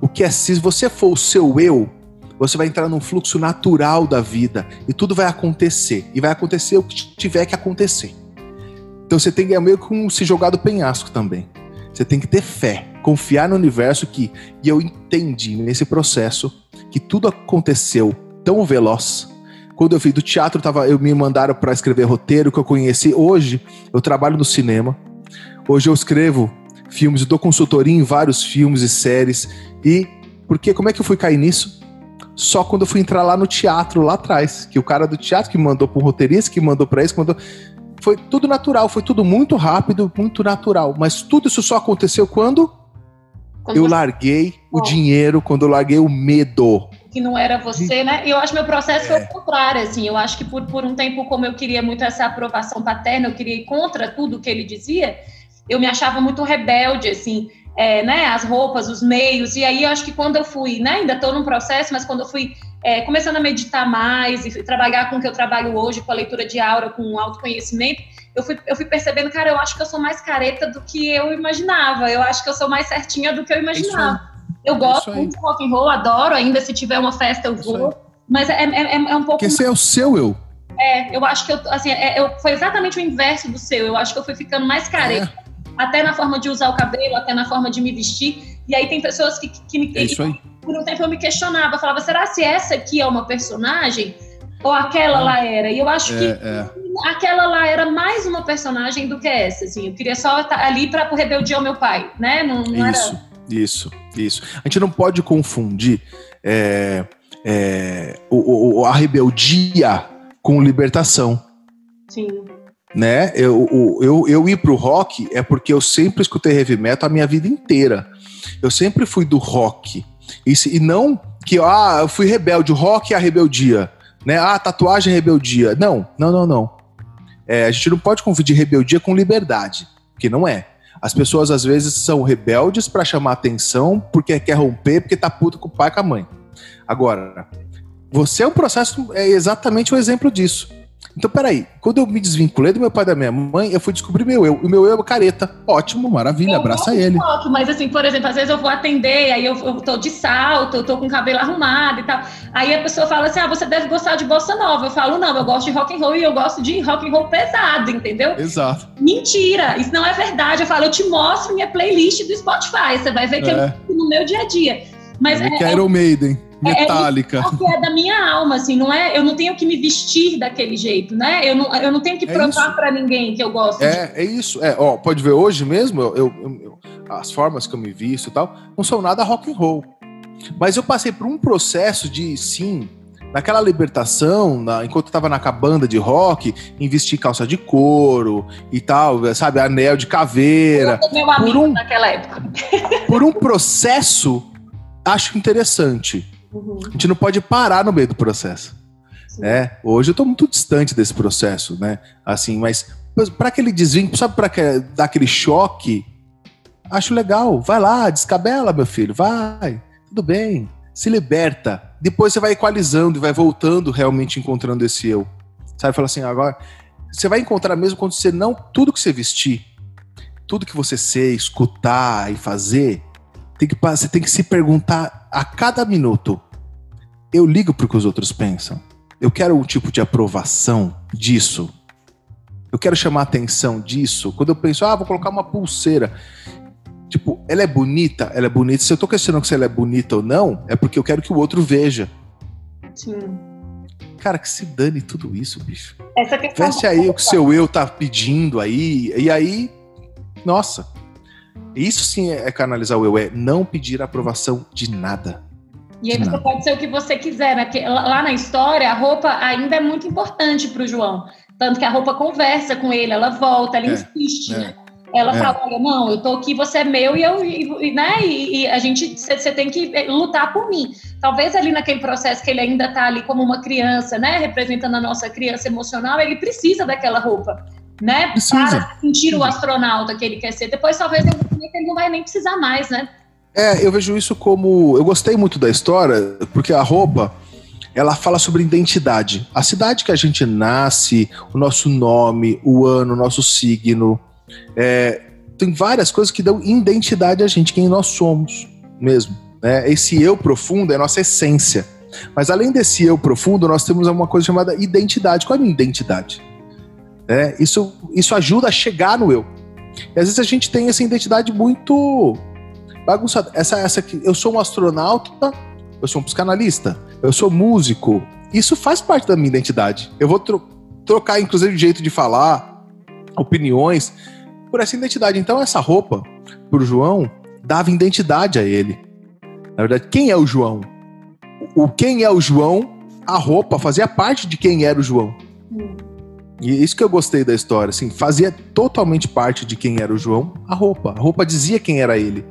O que é se você for o seu eu, você vai entrar num fluxo natural da vida e tudo vai acontecer e vai acontecer o que tiver que acontecer. Então você tem que é meio como se jogar do penhasco também. Você tem que ter fé, confiar no universo que e eu entendi nesse processo que tudo aconteceu tão veloz. Quando eu vi do teatro, tava, eu me mandaram para escrever roteiro que eu conheci. Hoje, eu trabalho no cinema. Hoje eu escrevo filmes, dou consultoria em vários filmes e séries. E porque como é que eu fui cair nisso? Só quando eu fui entrar lá no teatro, lá atrás. Que o cara do teatro que mandou pro roteirista, que mandou para que mandou. Foi tudo natural, foi tudo muito rápido, muito natural. Mas tudo isso só aconteceu quando quando eu você... larguei o dinheiro, quando eu larguei o medo. Que não era você, né? E eu acho que meu processo é. foi o contrário, assim. Eu acho que por, por um tempo, como eu queria muito essa aprovação paterna, eu queria ir contra tudo que ele dizia, eu me achava muito rebelde, assim. É, né, as roupas, os meios, e aí eu acho que quando eu fui, né, ainda estou num processo, mas quando eu fui é, começando a meditar mais e trabalhar com o que eu trabalho hoje, com a leitura de aura, com o autoconhecimento, eu fui, eu fui percebendo, cara, eu acho que eu sou mais careta do que eu imaginava. Eu acho que eu sou mais certinha do que eu imaginava. eu gosto muito de rock and roll, adoro, ainda se tiver uma festa eu vou. Mas é, é, é, é um pouco. Porque esse é o seu eu. É, eu acho que eu, assim, é, eu, foi exatamente o inverso do seu. Eu acho que eu fui ficando mais careta. É. Até na forma de usar o cabelo, até na forma de me vestir. E aí tem pessoas que, que me. É isso aí. Por um tempo eu me questionava, falava, será se essa aqui é uma personagem? Ou aquela ah. lá era? E eu acho que é, aquela lá era mais uma personagem do que essa, assim. Eu queria só estar ali para rebeldia ao meu pai, né? Não, não isso, era... isso, isso. A gente não pode confundir é, é, o, o, a rebeldia com libertação. Sim. Né? Eu, eu, eu ir pro rock é porque eu sempre escutei heavy metal a minha vida inteira. Eu sempre fui do rock. E, e não que, ah, eu fui rebelde, o rock é a rebeldia né? Ah, tatuagem é rebeldia. Não, não, não, não. É, a gente não pode confundir rebeldia com liberdade, porque não é. As pessoas às vezes são rebeldes para chamar atenção, porque quer romper, porque tá puto com o pai e com a mãe. Agora, você é um processo, é exatamente o um exemplo disso. Então, peraí, quando eu me desvinculei do meu pai e da minha mãe, eu fui descobrir meu eu. O meu eu é careta. Ótimo, maravilha, eu abraça ele. Foto, mas assim, por exemplo, às vezes eu vou atender, aí eu, eu tô de salto, eu tô com o cabelo arrumado e tal. Aí a pessoa fala assim: ah, você deve gostar de bossa nova. Eu falo, não, eu gosto de rock and roll e eu gosto de rock and roll pesado, entendeu? Exato. Mentira, isso não é verdade. Eu falo, eu te mostro minha playlist do Spotify. Você vai ver que é. eu no meu dia a dia. Mas é, é, Iron Maiden. Metálica. É, é, da minha alma, assim, não é? Eu não tenho que me vestir daquele jeito, né? Eu não, eu não tenho que é provar para ninguém que eu gosto. É, de... é isso. É, ó, pode ver hoje mesmo, eu, eu, eu, as formas que eu me visto e tal, não são nada rock and roll. Mas eu passei por um processo de, sim, naquela libertação, na, enquanto eu tava na banda de rock, investir calça de couro e tal, sabe, anel de caveira. Meu amigo por um, naquela época. Por um processo, acho interessante. Uhum. A gente não pode parar no meio do processo. É, hoje eu tô muito distante desse processo, né? Assim, mas para aquele desvio, sabe, para dar aquele choque, acho legal. Vai lá, descabela, meu filho, vai, tudo bem se liberta. Depois você vai equalizando e vai voltando realmente encontrando esse eu. Sabe? Fala assim, agora você vai encontrar mesmo quando você não tudo que você vestir, tudo que você ser, escutar e fazer, tem que você tem que se perguntar a cada minuto. Eu ligo para o que os outros pensam. Eu quero um tipo de aprovação disso. Eu quero chamar a atenção disso. Quando eu penso, ah, vou colocar uma pulseira. Tipo, ela é bonita, ela é bonita. Se eu tô questionando se ela é bonita ou não, é porque eu quero que o outro veja. Sim. Cara, que se dane tudo isso, bicho. Essa questão Veste aí o que seu eu tá pedindo aí, e aí, nossa. Isso sim é canalizar o eu, é não pedir aprovação de nada. E aí você não. pode ser o que você quiser, né? Porque lá na história, a roupa ainda é muito importante para o João. Tanto que a roupa conversa com ele, ela volta, ela é, insiste, é. né? Ela é. fala, olha, não, eu tô aqui, você é meu e eu, e, né? E, e a gente, você tem que eh, lutar por mim. Talvez ali naquele processo que ele ainda tá ali como uma criança, né? Representando a nossa criança emocional, ele precisa daquela roupa, né? Precisa. Para sentir o astronauta que ele quer ser. Depois, talvez, ele não vai nem precisar mais, né? É, eu vejo isso como. Eu gostei muito da história, porque a roupa ela fala sobre identidade. A cidade que a gente nasce, o nosso nome, o ano, o nosso signo, é, tem várias coisas que dão identidade a gente, quem nós somos mesmo. Né? Esse eu profundo é a nossa essência. Mas além desse eu profundo, nós temos uma coisa chamada identidade. Qual é a minha identidade? É, isso, isso ajuda a chegar no eu. E às vezes a gente tem essa identidade muito bagunçada. Essa, essa aqui, eu sou um astronauta, eu sou um psicanalista, eu sou músico. Isso faz parte da minha identidade. Eu vou tro trocar, inclusive, o jeito de falar, opiniões por essa identidade. Então, essa roupa, para o João, dava identidade a ele. Na verdade, quem é o João? O quem é o João, a roupa fazia parte de quem era o João. Hum. E isso que eu gostei da história, assim, fazia totalmente parte de quem era o João, a roupa. A roupa dizia quem era ele.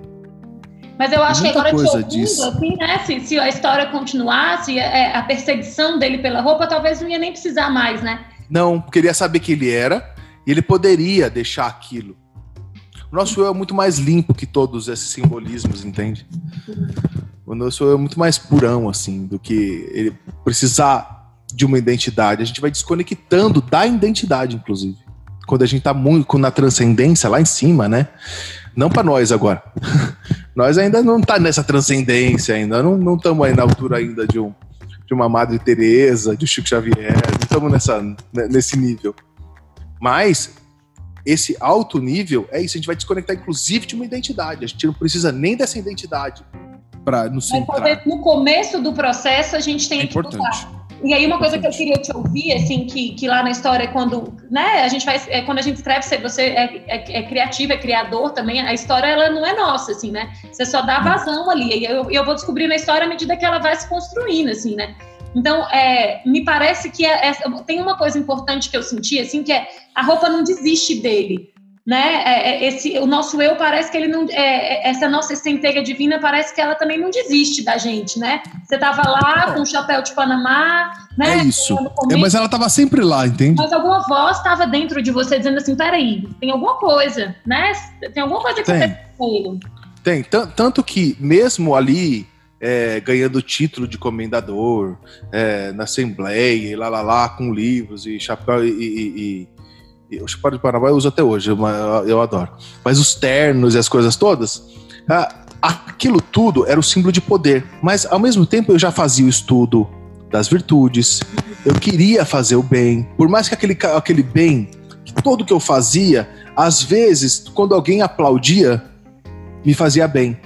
Mas eu acho Muita que agora ouvindo, disso. assim, né? Se, se, a história continuasse, a, é, a perseguição dele pela roupa, talvez não ia nem precisar mais, né? Não, queria saber quem ele era e ele poderia deixar aquilo. O nosso eu é muito mais limpo que todos esses simbolismos, entende? O nosso eu é muito mais purão, assim, do que ele precisar de uma identidade. A gente vai desconectando da identidade, inclusive. Quando a gente tá muito na transcendência, lá em cima, né? Não para nós agora. nós ainda não tá nessa transcendência ainda. Não estamos aí na altura ainda de, um, de uma Madre Teresa, de Chico Xavier. Não estamos nessa, nesse nível. Mas esse alto nível é isso, a gente vai desconectar inclusive de uma identidade. A gente não precisa nem dessa identidade para nos centrar. no começo do processo a gente tem é que importante. E aí uma coisa que eu queria te ouvir, assim, que, que lá na história, quando, né, a gente faz, é, quando a gente escreve, você é, é, é, criativo, é criador também, a história, ela não é nossa, assim, né? Você só dá vazão ali, e eu, eu vou descobrindo a história à medida que ela vai se construindo, assim, né? Então, é, me parece que é, é, tem uma coisa importante que eu senti, assim, que é a roupa não desiste dele, né? É, é esse, o nosso eu parece que ele não, é, essa nossa centelha divina parece que ela também não desiste da gente, né? Você tava lá com o chapéu de Panamá, né? É isso. mas ela tava sempre lá, entende? Mas alguma voz estava dentro de você dizendo assim, peraí, tem alguma coisa, né? Tem alguma coisa que tem. com ele. Tem, tanto que mesmo ali é, ganhando título de comendador é, na Assembleia, e lá, lá, lá, com livros e chapéu e, e, e o chapéu de Paraguai eu uso até hoje, eu, adoro. Mas os ternos e as coisas todas, aquilo tudo era o símbolo de poder. Mas ao mesmo tempo eu já fazia o estudo das virtudes, eu queria fazer o bem, por mais que aquele, aquele bem, que tudo que eu fazia, às vezes, quando alguém aplaudia, me fazia bem.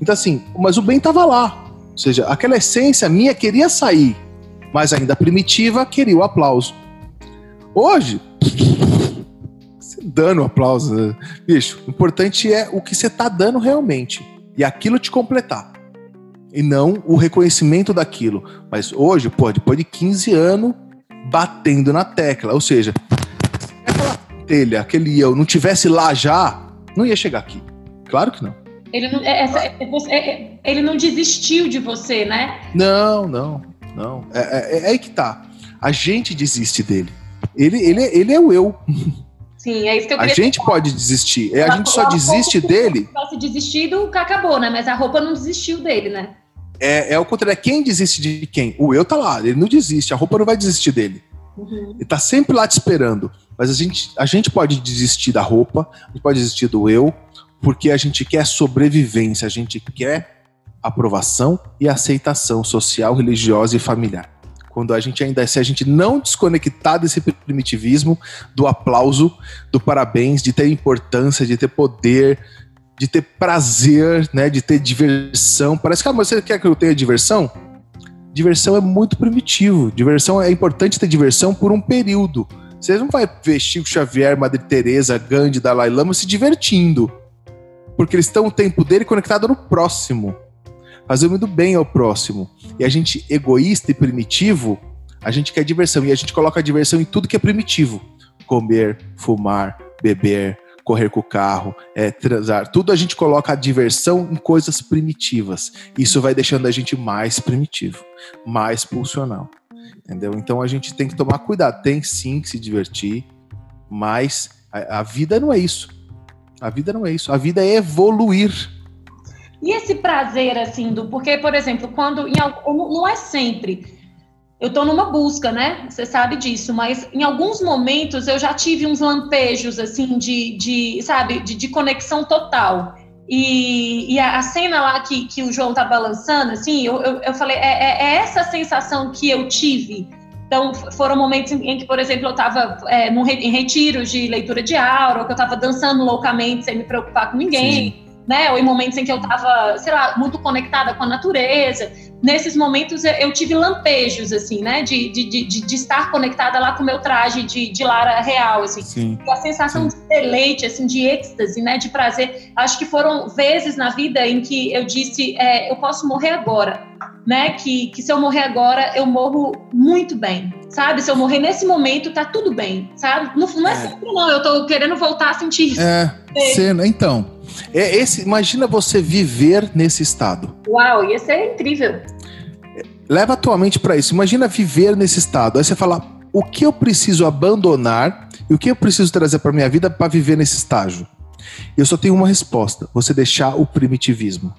Então, assim, mas o bem estava lá. seja, aquela essência minha queria sair, mas ainda primitiva queria o aplauso. Hoje, você dando aplauso, né? bicho, o importante é o que você tá dando realmente e aquilo te completar. E não o reconhecimento daquilo. Mas hoje, pô, depois de 15 anos batendo na tecla, ou seja, se aquela telha, aquele eu não tivesse lá já, não ia chegar aqui. Claro que não. Ele não, é, essa, é, é, ele não desistiu de você, né? Não, não, não. É, é, é, aí que tá. A gente desiste dele. Ele, ele, ele é o eu. Sim, é isso que eu A gente falar. pode desistir. É, a, gente só desiste dele. Se desistido, acabou, né? Mas a roupa não desistiu dele, né? É, é o contrário. Quem desiste de quem? O eu tá lá, ele não desiste. A roupa não vai desistir dele. Uhum. Ele tá sempre lá te esperando. Mas a gente, a gente pode desistir da roupa, a gente pode desistir do eu, porque a gente quer sobrevivência, a gente quer aprovação e aceitação social, religiosa e familiar. Quando a gente ainda, se a gente não desconectar desse primitivismo, do aplauso, do parabéns, de ter importância, de ter poder, de ter prazer, né, de ter diversão. Parece que ah, você quer que eu tenha diversão? Diversão é muito primitivo. Diversão é importante ter diversão por um período. Você não vai ver Chico Xavier, Madre Teresa, Gandhi, Dalai Lama se divertindo porque eles estão o tempo dele conectado no próximo, fazendo bem ao próximo. E a gente, egoísta e primitivo, a gente quer diversão. E a gente coloca a diversão em tudo que é primitivo: comer, fumar, beber, correr com o carro, é, transar. Tudo a gente coloca a diversão em coisas primitivas. Isso vai deixando a gente mais primitivo, mais pulsional. Entendeu? Então a gente tem que tomar cuidado. Tem sim que se divertir, mas a, a vida não é isso. A vida não é isso. A vida é evoluir. E esse prazer, assim, do. Porque, por exemplo, quando. Em, não é sempre. Eu estou numa busca, né? Você sabe disso, mas em alguns momentos eu já tive uns lampejos, assim, de, de sabe, de, de conexão total. E, e a, cena lá que, que o João tá balançando, assim, eu, eu, eu falei, é, é, é essa sensação que eu tive então, foram momentos em, que, por exemplo, eu estava é, em retiros de leitura de aura, ou que eu estava dançando loucamente sem me preocupar com ninguém. Sim né? Ou em momentos em que eu estava, sei lá, muito conectada com a natureza. Nesses momentos eu tive lampejos, assim, né? De, de, de, de estar conectada lá com o meu traje de, de Lara real, assim. Sim. E a sensação Sim. de deleite, assim, de êxtase, né? De prazer. Acho que foram vezes na vida em que eu disse, é, eu posso morrer agora, né? Que, que se eu morrer agora, eu morro muito bem, sabe? Se eu morrer nesse momento, tá tudo bem, sabe? Não, não é, é. sempre, não. Eu tô querendo voltar a sentir isso. É, cena, então. É esse, imagina você viver nesse estado. Uau, ia ser incrível. Leva a tua mente para isso. Imagina viver nesse estado. Aí você fala: o que eu preciso abandonar e o que eu preciso trazer para minha vida para viver nesse estágio? Eu só tenho uma resposta: você deixar o primitivismo.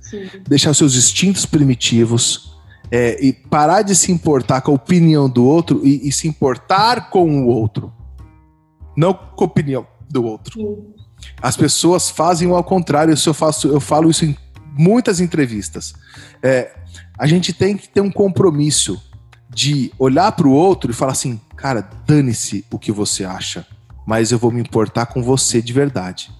Sim. Deixar os seus instintos primitivos é, e parar de se importar com a opinião do outro e, e se importar com o outro. Não com a opinião do outro. Sim. As pessoas fazem o ao contrário. Eu, faço, eu falo isso em muitas entrevistas. É, a gente tem que ter um compromisso de olhar para o outro e falar assim, cara, dane-se o que você acha, mas eu vou me importar com você de verdade.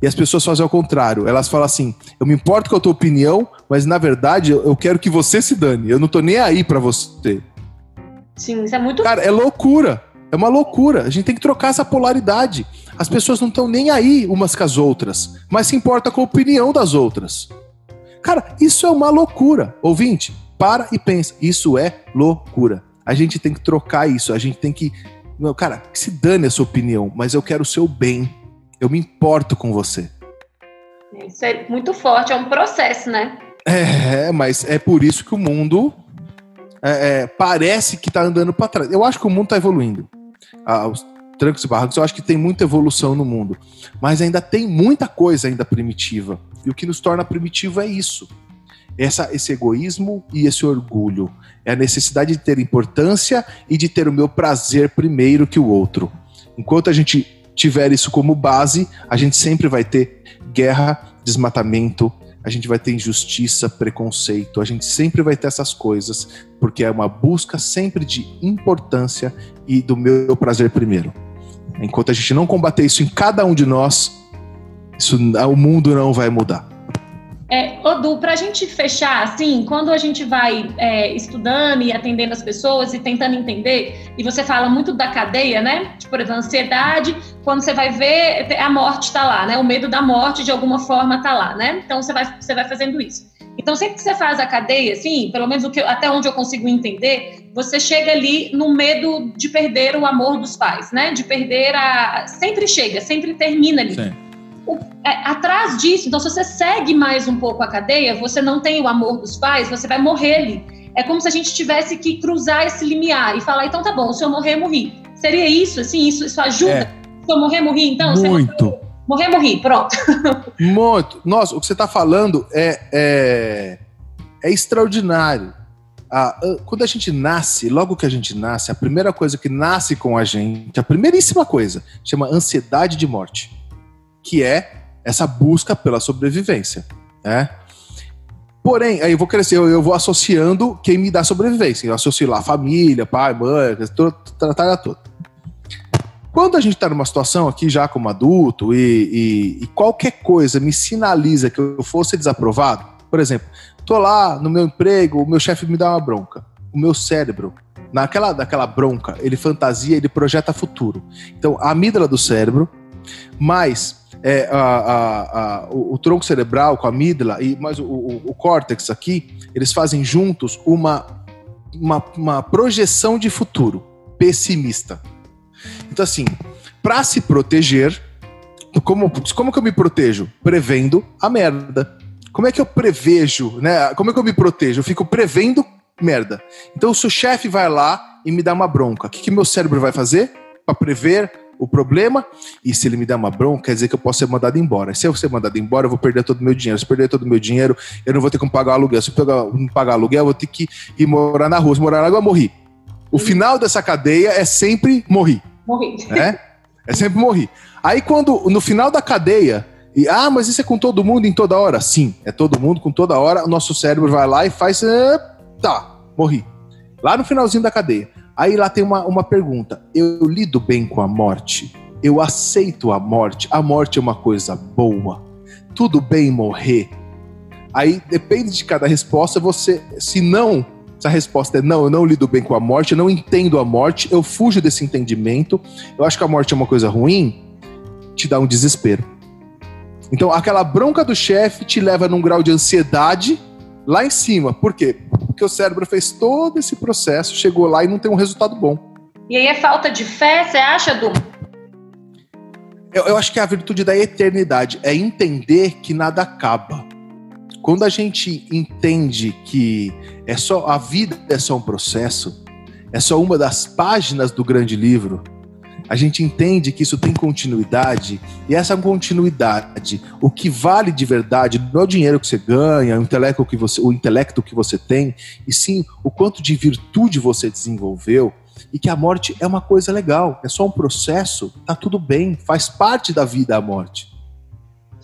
E as pessoas fazem ao contrário. Elas falam assim: eu me importo com a tua opinião, mas na verdade eu quero que você se dane. Eu não tô nem aí para você. Sim, isso é muito. Cara, é loucura. É uma loucura. A gente tem que trocar essa polaridade. As pessoas não estão nem aí umas com as outras, mas se importa com a opinião das outras. Cara, isso é uma loucura. Ouvinte, para e pensa. Isso é loucura. A gente tem que trocar isso. A gente tem que. Não, cara, que se dane a sua opinião, mas eu quero o seu bem. Eu me importo com você. Isso é muito forte, é um processo, né? É, mas é por isso que o mundo é, é, parece que está andando para trás. Eu acho que o mundo está evoluindo. Ah, trancos e barrancos, eu acho que tem muita evolução no mundo. Mas ainda tem muita coisa ainda primitiva. E o que nos torna primitivo é isso. Essa, esse egoísmo e esse orgulho. É a necessidade de ter importância e de ter o meu prazer primeiro que o outro. Enquanto a gente tiver isso como base, a gente sempre vai ter guerra, desmatamento, a gente vai ter injustiça, preconceito, a gente sempre vai ter essas coisas, porque é uma busca sempre de importância e do meu prazer primeiro. Enquanto a gente não combater isso em cada um de nós, isso, o mundo não vai mudar. É, Odu, para a gente fechar, assim, quando a gente vai é, estudando e atendendo as pessoas e tentando entender, e você fala muito da cadeia, né? Tipo, por exemplo, ansiedade, quando você vai ver, a morte está lá, né? O medo da morte, de alguma forma, está lá, né? Então, você vai, você vai fazendo isso. Então, sempre que você faz a cadeia, assim, pelo menos que, até onde eu consigo entender, você chega ali no medo de perder o amor dos pais, né? De perder a. Sempre chega, sempre termina ali. Sim o, é, atrás disso, então se você segue mais um pouco a cadeia, você não tem o amor dos pais, você vai morrer ali. É como se a gente tivesse que cruzar esse limiar e falar, então tá bom, se eu morrer, morri. Seria isso, assim, isso, isso ajuda? É. Se eu morrer, morri, então? Muito. Morrer, morri, pronto. Muito. Nossa, o que você está falando é, é, é extraordinário. Quando a gente nasce, logo que a gente nasce, a primeira coisa que nasce com a gente, a primeiríssima coisa, chama ansiedade de morte que é essa busca pela sobrevivência, né? Porém, aí eu vou crescer, eu, vou associando quem me dá sobrevivência. Eu associo lá família, pai, mãe, tratada toda. Quando a gente está numa situação aqui já como adulto e, e, e, qualquer coisa me sinaliza que eu fosse desaprovado, por exemplo, tô lá no meu emprego, o meu chefe me dá uma bronca. O meu cérebro, naquela daquela bronca, ele fantasia, ele projeta futuro. Então, a amígdala do cérebro, mais é, a, a, a, o, o, tronco cerebral com a amígdala e mais o, o, o córtex aqui, eles fazem juntos uma, uma, uma projeção de futuro pessimista. Então, assim, para se proteger, como, como que eu me protejo? Prevendo a merda. Como é que eu prevejo, né? Como é que eu me protejo? Eu fico prevendo merda. Então, se o chefe vai lá e me dá uma bronca, o que, que meu cérebro vai fazer para prever o problema, e se ele me der uma bronca, quer dizer que eu posso ser mandado embora. Se eu ser mandado embora, eu vou perder todo o meu dinheiro. Se eu perder todo o meu dinheiro, eu não vou ter como pagar o aluguel. Se eu não pagar aluguel, eu vou ter que ir morar na rua. Se morar na rua, eu morri. O final dessa cadeia é sempre morri. Morri. É? É sempre morri. Aí quando, no final da cadeia, e, ah, mas isso é com todo mundo em toda hora? Sim, é todo mundo com toda hora. O nosso cérebro vai lá e faz. Tá, morri. Lá no finalzinho da cadeia. Aí lá tem uma, uma pergunta: eu lido bem com a morte? Eu aceito a morte? A morte é uma coisa boa? Tudo bem morrer? Aí depende de cada resposta, você, se não, se a resposta é não, eu não lido bem com a morte, eu não entendo a morte, eu fujo desse entendimento, eu acho que a morte é uma coisa ruim, te dá um desespero. Então, aquela bronca do chefe te leva num grau de ansiedade lá em cima. Por quê? Porque o cérebro fez todo esse processo, chegou lá e não tem um resultado bom. E aí é falta de fé, você acha, Du? Eu, eu acho que é a virtude da eternidade é entender que nada acaba. Quando a gente entende que é só a vida é só um processo, é só uma das páginas do grande livro, a gente entende que isso tem continuidade, e essa continuidade, o que vale de verdade, não é o dinheiro que você ganha, o intelecto que você, o intelecto que você tem, e sim o quanto de virtude você desenvolveu, e que a morte é uma coisa legal, é só um processo, tá tudo bem, faz parte da vida a morte.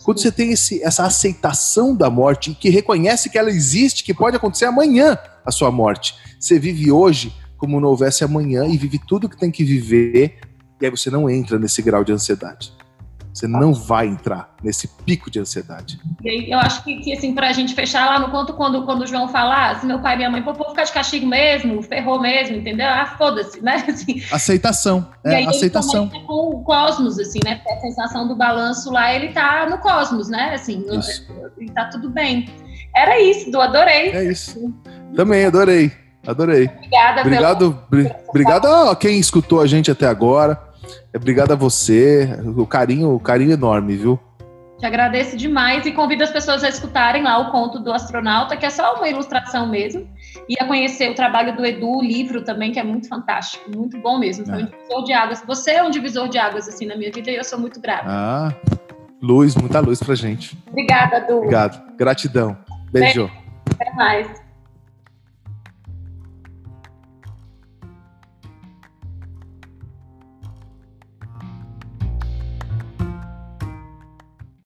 Quando você tem esse, essa aceitação da morte e que reconhece que ela existe, que pode acontecer amanhã a sua morte, você vive hoje como não houvesse amanhã e vive tudo que tem que viver e aí você não entra nesse grau de ansiedade. Você não vai entrar nesse pico de ansiedade. E aí, eu acho que, que assim, pra gente fechar lá no conto, quando, quando o João falar, se meu pai e minha mãe, pô, vou ficar de castigo mesmo, ferrou mesmo, entendeu? Ah, foda-se, né? Assim, aceitação. É, e aí, aceitação. com o cosmos, assim, né? Porque a sensação do balanço lá, ele tá no cosmos, né? Assim, e tá tudo bem. Era isso, do adorei. É isso. Também, adorei. Adorei. Obrigada, Obrigado, pelo... obrigado a quem escutou a gente até agora. Obrigado a você. O carinho, o carinho enorme, viu? Te agradeço demais e convido as pessoas a escutarem lá o conto do astronauta, que é só uma ilustração mesmo, e a conhecer o trabalho do Edu, o livro também, que é muito fantástico, muito bom mesmo. Foi é. um divisor de águas. Você é um divisor de águas assim na minha vida e eu sou muito grata. Ah, luz, muita luz pra gente. Obrigada, Edu. Obrigado. Gratidão. Beijo. Até mais.